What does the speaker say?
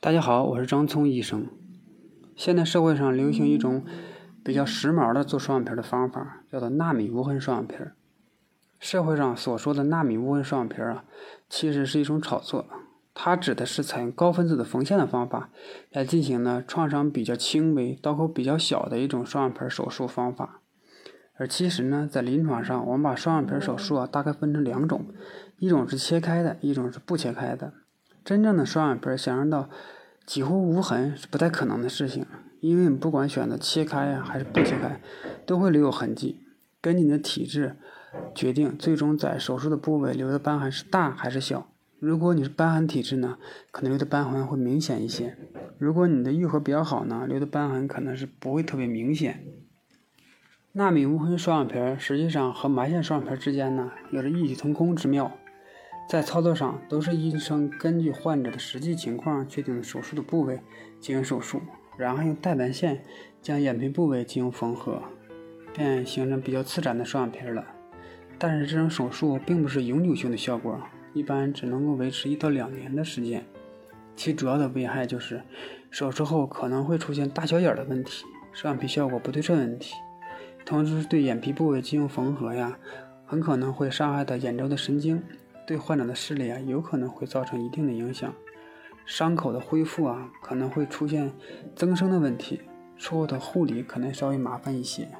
大家好，我是张聪医生。现在社会上流行一种比较时髦的做双眼皮的方法，叫做纳米无痕双眼皮。社会上所说的纳米无痕双眼皮啊，其实是一种炒作。它指的是采用高分子的缝线的方法来进行呢创伤比较轻微、刀口比较小的一种双眼皮手术方法。而其实呢，在临床上，我们把双眼皮手术啊大概分成两种，一种是切开的，一种是不切开的。真正的双眼皮想让到几乎无痕是不太可能的事情，因为你不管选择切开呀还是不切开，都会留有痕迹。根据你的体质决定，最终在手术的部位留的瘢痕是大还是小。如果你是瘢痕体质呢，可能留的瘢痕会明显一些；如果你的愈合比较好呢，留的瘢痕可能是不会特别明显。纳米无痕双眼皮实际上和埋线双眼皮之间呢，有着异曲同工之妙。在操作上，都是医生根据患者的实际情况确定手术的部位进行手术，然后用带白线将眼皮部位进行缝合，便形成比较自然的双眼皮了。但是这种手术并不是永久性的效果，一般只能够维持一到两年的时间。其主要的危害就是手术后可能会出现大小眼的问题、双眼皮效果不对称问题，同时对眼皮部位进行缝合呀，很可能会伤害到眼周的神经。对患者的视力啊，有可能会造成一定的影响，伤口的恢复啊，可能会出现增生的问题，术后的护理可能稍微麻烦一些。